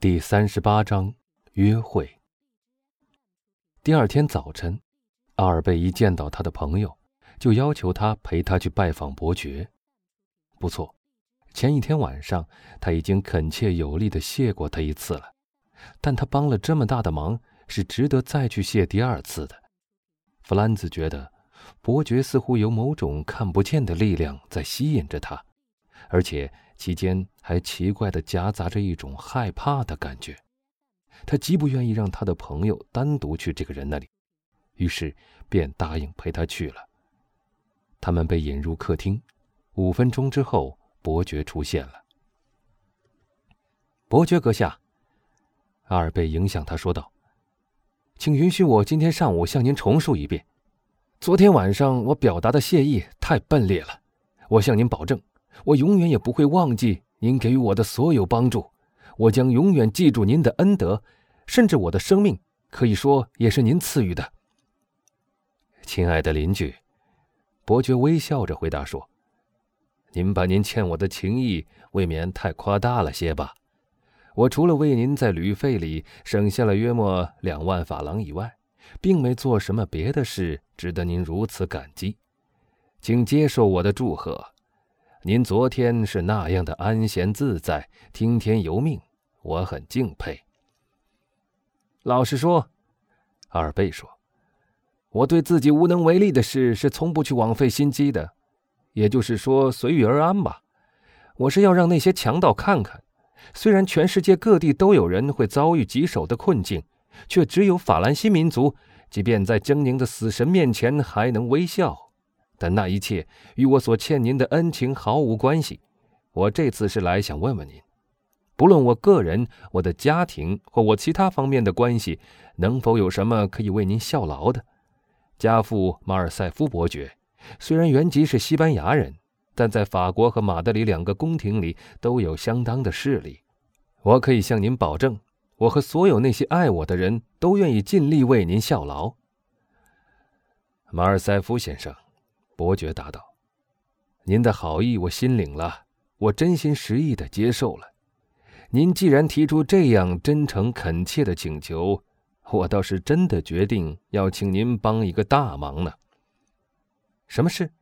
第三十八章约会。第二天早晨，阿尔贝一见到他的朋友，就要求他陪他去拜访伯爵。不错，前一天晚上他已经恳切有力的谢过他一次了，但他帮了这么大的忙，是值得再去谢第二次的。弗兰兹觉得，伯爵似乎有某种看不见的力量在吸引着他，而且。其间还奇怪的夹杂着一种害怕的感觉，他极不愿意让他的朋友单独去这个人那里，于是便答应陪他去了。他们被引入客厅，五分钟之后，伯爵出现了。伯爵阁下，阿尔贝影响他说道：“请允许我今天上午向您重述一遍，昨天晚上我表达的谢意太笨劣了，我向您保证。”我永远也不会忘记您给予我的所有帮助，我将永远记住您的恩德，甚至我的生命可以说也是您赐予的。亲爱的邻居，伯爵微笑着回答说：“您把您欠我的情谊未免太夸大了些吧？我除了为您在旅费里省下了约莫两万法郎以外，并没做什么别的事值得您如此感激。请接受我的祝贺。”您昨天是那样的安闲自在、听天由命，我很敬佩。老实说，阿尔贝说，我对自己无能为力的事是从不去枉费心机的，也就是说随遇而安吧。我是要让那些强盗看看，虽然全世界各地都有人会遭遇棘手的困境，却只有法兰西民族，即便在狰狞的死神面前还能微笑。但那一切与我所欠您的恩情毫无关系。我这次是来想问问您，不论我个人、我的家庭或我其他方面的关系，能否有什么可以为您效劳的？家父马尔塞夫伯爵虽然原籍是西班牙人，但在法国和马德里两个宫廷里都有相当的势力。我可以向您保证，我和所有那些爱我的人都愿意尽力为您效劳。马尔塞夫先生。伯爵答道：“您的好意我心领了，我真心实意的接受了。您既然提出这样真诚恳切的请求，我倒是真的决定要请您帮一个大忙呢。什么事？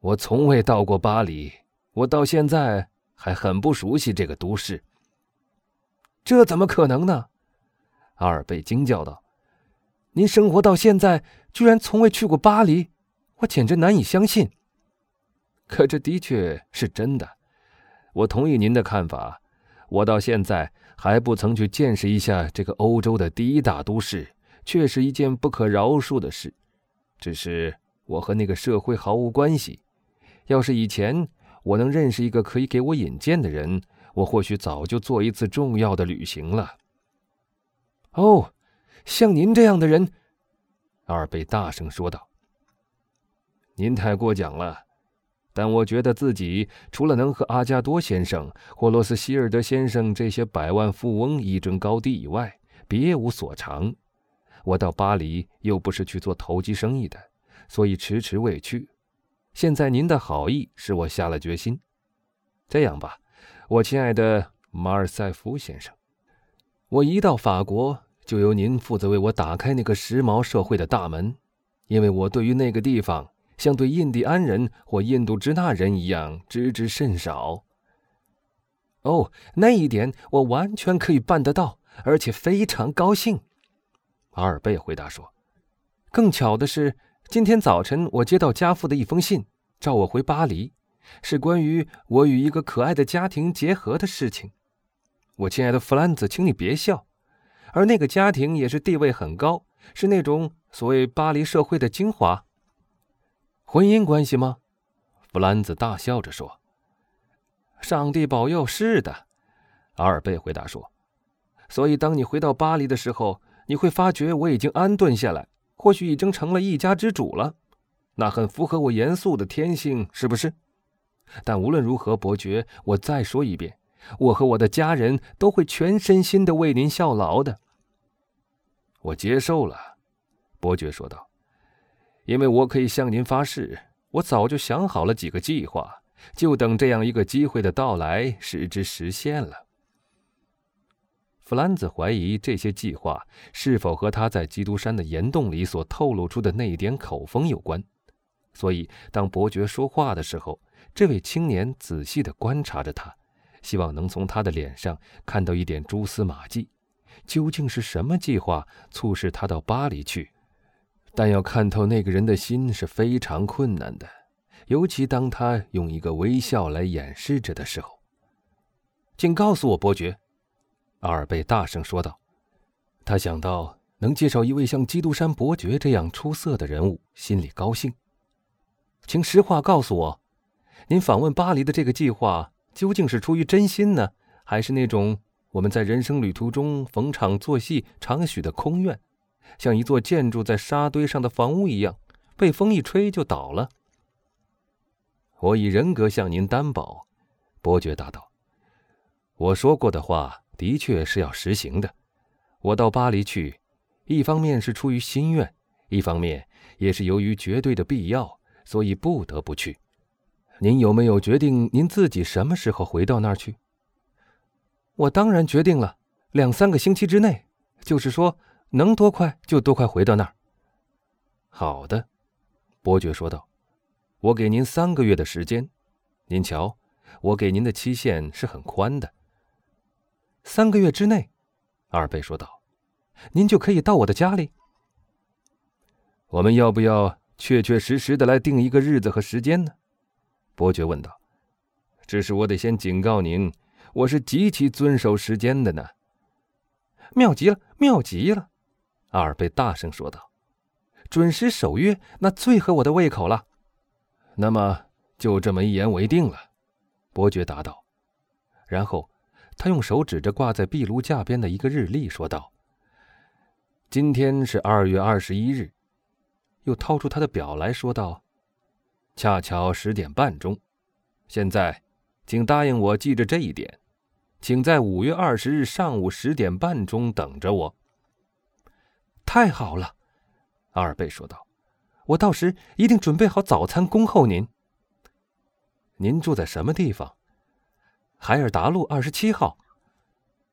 我从未到过巴黎，我到现在还很不熟悉这个都市。这怎么可能呢？”阿尔贝惊叫道：“您生活到现在，居然从未去过巴黎？”我简直难以相信，可这的确是真的。我同意您的看法，我到现在还不曾去见识一下这个欧洲的第一大都市，却是一件不可饶恕的事。只是我和那个社会毫无关系。要是以前我能认识一个可以给我引荐的人，我或许早就做一次重要的旅行了。哦，像您这样的人，阿尔贝大声说道。您太过奖了，但我觉得自己除了能和阿加多先生或罗斯希尔德先生这些百万富翁一争高低以外，别无所长。我到巴黎又不是去做投机生意的，所以迟迟未去。现在您的好意使我下了决心。这样吧，我亲爱的马尔塞夫先生，我一到法国就由您负责为我打开那个时髦社会的大门，因为我对于那个地方。像对印第安人或印度支那人一样知之甚少。哦，那一点我完全可以办得到，而且非常高兴。”阿尔贝回答说。“更巧的是，今天早晨我接到家父的一封信，召我回巴黎，是关于我与一个可爱的家庭结合的事情。我亲爱的弗兰兹，请你别笑。而那个家庭也是地位很高，是那种所谓巴黎社会的精华。”婚姻关系吗？弗兰兹大笑着说：“上帝保佑，是的。”阿尔贝回答说：“所以，当你回到巴黎的时候，你会发觉我已经安顿下来，或许已经成了一家之主了。那很符合我严肃的天性，是不是？但无论如何，伯爵，我再说一遍，我和我的家人都会全身心的为您效劳的。”我接受了，伯爵说道。因为我可以向您发誓，我早就想好了几个计划，就等这样一个机会的到来使之实现了。弗兰兹怀疑这些计划是否和他在基督山的岩洞里所透露出的那一点口风有关，所以当伯爵说话的时候，这位青年仔细地观察着他，希望能从他的脸上看到一点蛛丝马迹。究竟是什么计划促使他到巴黎去？但要看透那个人的心是非常困难的，尤其当他用一个微笑来掩饰着的时候。请告诉我，伯爵。阿尔贝大声说道：“他想到能介绍一位像基督山伯爵这样出色的人物，心里高兴。请实话告诉我，您访问巴黎的这个计划究竟是出于真心呢，还是那种我们在人生旅途中逢场作戏常许的空愿，像一座建筑在沙堆上的房屋一样，被风一吹就倒了？”我以人格向您担保，伯爵答道：“我说过的话。”的确是要实行的。我到巴黎去，一方面是出于心愿，一方面也是由于绝对的必要，所以不得不去。您有没有决定您自己什么时候回到那儿去？我当然决定了，两三个星期之内，就是说能多快就多快回到那儿。好的，伯爵说道。我给您三个月的时间，您瞧，我给您的期限是很宽的。三个月之内，阿尔贝说道：“您就可以到我的家里。我们要不要确确实实的来定一个日子和时间呢？”伯爵问道。“只是我得先警告您，我是极其遵守时间的呢。”妙极了，妙极了！阿尔贝大声说道：“准时守约，那最合我的胃口了。”那么就这么一言为定了，伯爵答道，然后。他用手指着挂在壁炉架边的一个日历，说道：“今天是二月二十一日。”又掏出他的表来说道：“恰巧十点半钟。现在，请答应我记着这一点，请在五月二十日上午十点半钟等着我。”太好了，阿尔贝说道：“我到时一定准备好早餐恭候您。您住在什么地方？”海尔达路二十七号，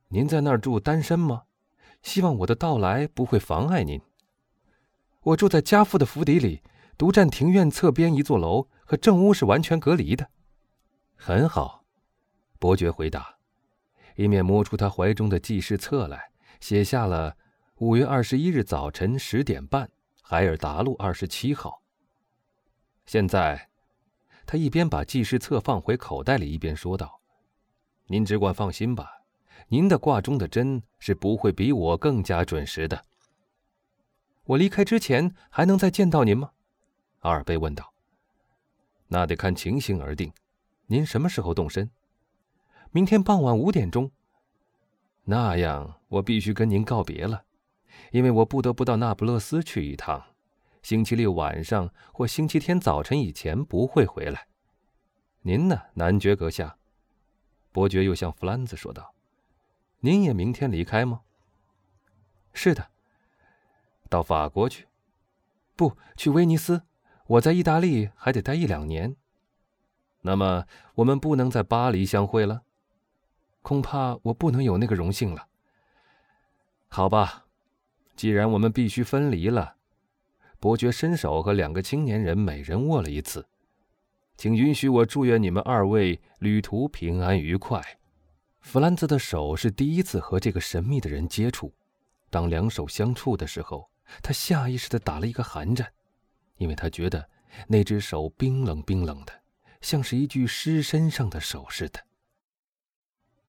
您在那儿住单身吗？希望我的到来不会妨碍您。我住在家父的府邸里，独占庭院侧边一座楼，和正屋是完全隔离的。很好，伯爵回答，一面摸出他怀中的记事册来，写下了五月二十一日早晨十点半，海尔达路二十七号。现在，他一边把记事册放回口袋里，一边说道。您只管放心吧，您的挂钟的针是不会比我更加准时的。我离开之前还能再见到您吗？阿尔贝问道。那得看情形而定。您什么时候动身？明天傍晚五点钟。那样我必须跟您告别了，因为我不得不到那不勒斯去一趟。星期六晚上或星期天早晨以前不会回来。您呢，男爵阁下？伯爵又向弗兰兹说道：“您也明天离开吗？”“是的。”“到法国去？”“不去威尼斯。我在意大利还得待一两年。”“那么我们不能在巴黎相会了？”“恐怕我不能有那个荣幸了。”“好吧，既然我们必须分离了。”伯爵伸手和两个青年人每人握了一次。请允许我祝愿你们二位旅途平安愉快。弗兰兹的手是第一次和这个神秘的人接触，当两手相触的时候，他下意识地打了一个寒战，因为他觉得那只手冰冷冰冷的，像是一具尸身上的手似的。